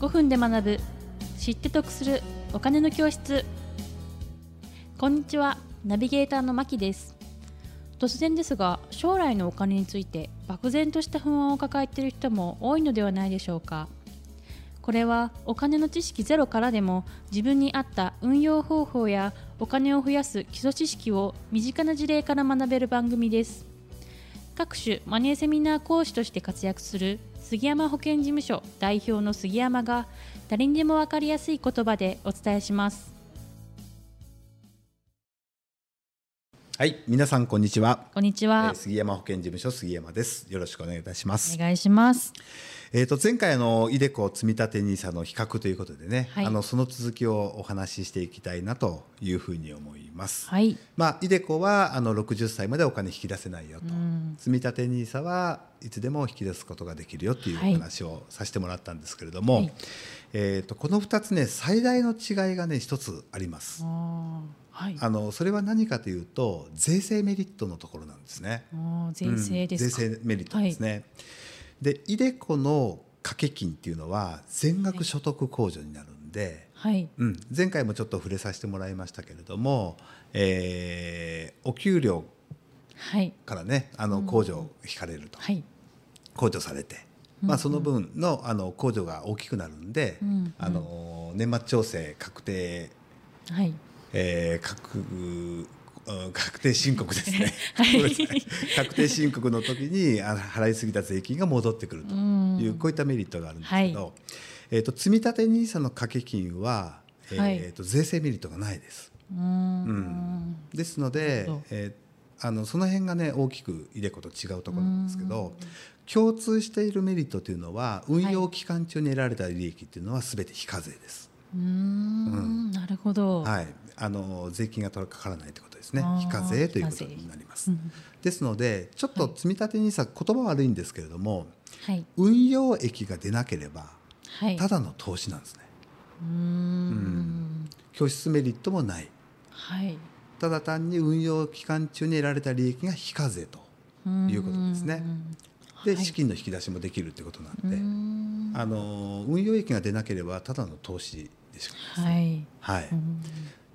5分で学ぶ。知って得するお金の教室。こんにちは。ナビゲーターのまきです。突然ですが将来のお金について漠然とした不安を抱えている人も多いのではないでしょうか。これはお金の知識ゼロからでも自分に合った運用方法やお金を増やす基礎知識を身近な事例から学べる番組です。各種マネーセミナー講師として活躍する杉山保険事務所代表の杉山が誰にでも分かりやすい言葉でお伝えしますはい、皆さんこんにちは。こんにちはえー、杉山保険事務所杉山です。よろしくお願いいたします。お願いしますえっ、と前回あのイデコ積立 NISA の比較ということでね、はいあのその続きをお話ししていきたいなというふうに思います。はいまあイデコはあの60歳までお金引き出せないよと、積立 NISA はいつでも引き出すことができるよっていう話をさせてもらったんですけれども、はいえっ、とこの2つね最大の違いがね一つあります。はいあのそれは何かというと税制メリットのところなんですね。税制です税制メリットですね。で、イデコの掛け金っていうのは全額所得控除になるんで、はいうん、前回もちょっと触れさせてもらいましたけれども、えーお給料はいからねあの控除引かれると、はい。控除されて、まあ、その分のあの控除が大きくなるんで、うんあの年末調整確定はい。えー、確うん確定申告ですね、はい。確定申告の時にあ払いすぎた税金が戻ってくると。いうこういったメリットがあるんですけど、はい。えー、と積立 NISA の掛け金は、えーはいと税制メリットがないです。うーん。ですのでえーあのその辺がね大きくイデコと違うところなんですけど共通しているメリットというのは運用期間中に得られた利益というのは全て非課税です。うーんなるほど、はい、あの税金がかからないということですね非課税ということになります。ですのでちょっと積立 NISA 言葉悪いんですけれどもはい。運用益が出なければはい。ただの投資なんですね。うーん。拠出メリットもない。はいただ単に運用期間中に得られた利益が非課税ということですね。で資金の引き出しもできるということなんで、ん。あの運用益が出なければただの投資でしかないです。はい。はい、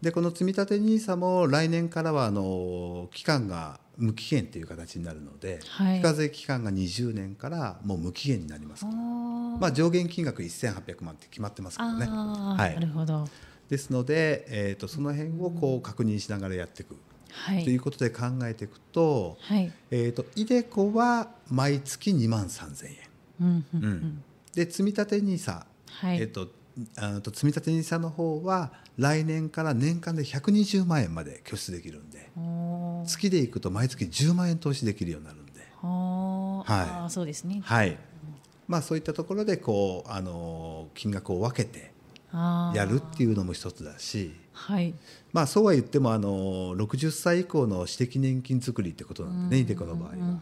でこの積立 NISA も来年からはあの期間が無期限という形になるので、はい。非課税期間が20年からもう無期限になりますあ。ー。まあ、上限金額1800万って決まってますからね。はい。なるほどですので、えー、とその辺をこう確認しながらやっていく、はい。ということで考えていくと,、はい。えー、とイデコは毎月2万3000円、うんうんうん。で積立 NISA、はい。えー、とあと積立 NISA の方は来年から年間で120万円まで拠出できるんで月でいくと毎月10万円投資できるようになるんで、はい。あーそうですね。はい。まあ、そういったところでこうあの金額を分けてやるっていうのも一つだし。はい。まあ、そうは言ってもあの60歳以降の私的年金作りってことなんでね、イデコの場合は。は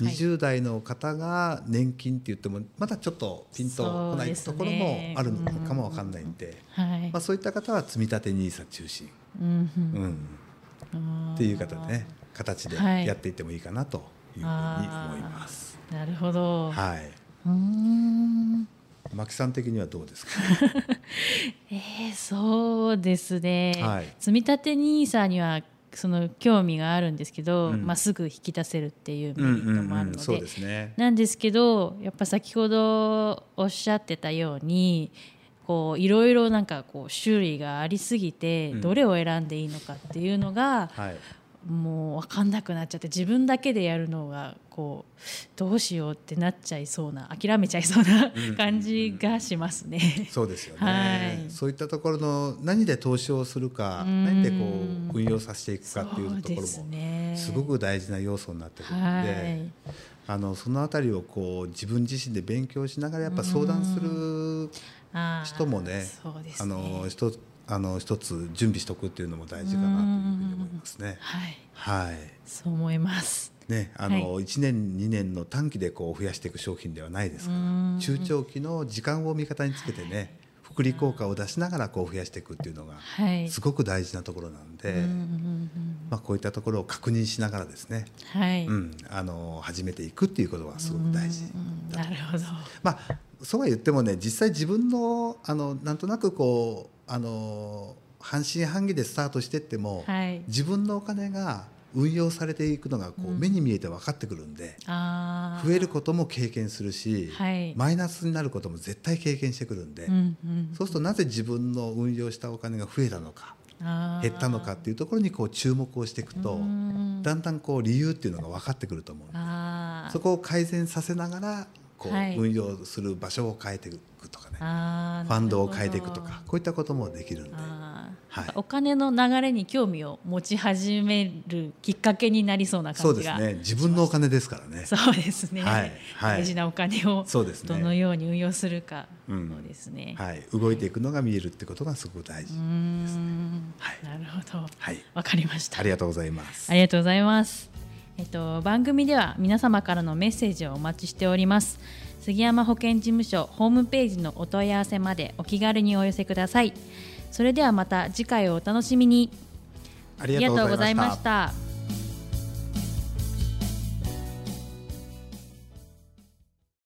い。20代の方が年金って言ってもまだちょっとピンとこないところもあるのかもわかんないんで、はい。まあ、そういった方は積立 NISA 中心、うんうん。っていう方でね形ではい。やっていってもいいかなというふうに思います。なるほど。はい、うーん牧さん的にはどうですか？えー、そうですね、はい。積み立て NISA にはその興味があるんですけど、うん。まあ、すぐ引き出せるっていうメリットもあるので。なんですけどやっぱ先ほどおっしゃってたようにこういろいろなんかこう種類がありすぎて、うん。どれを選んでいいのかっていうのがはい、もう分かんなくなっちゃって自分だけでやるのがこうどうしようってなっちゃいそうな諦めちゃいそうなうん感じがしますね。そうですよね、はい。そういったところの何で投資をするかうん。何でこう運用させていくかっていうところもね。すごく大事な要素になってくるので、はい。あのそのあたりをこう自分自身で勉強しながらやっぱ相談する人もねあね。の一つあの一つ準備しておくっていうのも大事かなというふうに思いますね。はいはい。そう思います。ね、あの1年2年の短期でこう増やしていく商品ではないですから。うん。中長期の時間を味方につけてね不福利効果を出しながらこう増やしていくっていうのがはい。すごく大事なところなんで、まあ、こういったところを確認しながらですね、はい、うん、あの始めていくっていうことはすごく大事うんだとなるほど。まあそうは言ってもね実際自分のあのなんとなくこうあの半信半疑でスタートしてっても、はい。自分のお金が運用されていくのがこう、うん。目に見えて分かってくるんで増えることも経験するし、はい。マイナスになることも絶対経験してくるんで、うんうん。そうするとなぜ自分の運用したお金が増えたのか減ったのかっていうところにこう注目をしていくと、うん。だんだんこう理由っていうのが分かってくると思うんでそこを改善させながらこう、はい。運用する場所を変えていくとかね。ファンドを変えていくとかこういったこともできるんで、はい。お金の流れに興味を持ち始めるきっかけになりそうなそうです感じがね。自分のお金ですからね。そうですね、はい。はい。大事なお金をそうですね。どのように運用するか、うん。そうですね、はい、動いていくのが見えるってことがすごく大事うーん。はい。なるほど。はい。わかりました。ありがとうございます。ありがとうございます。えっと番組では皆様からのメッセージをお待ちしております。杉山保健事務所ホームページのお問い合わせまでお気軽にお寄せください。それではまた次回をお楽しみに。ありがとうございましたありがとうございました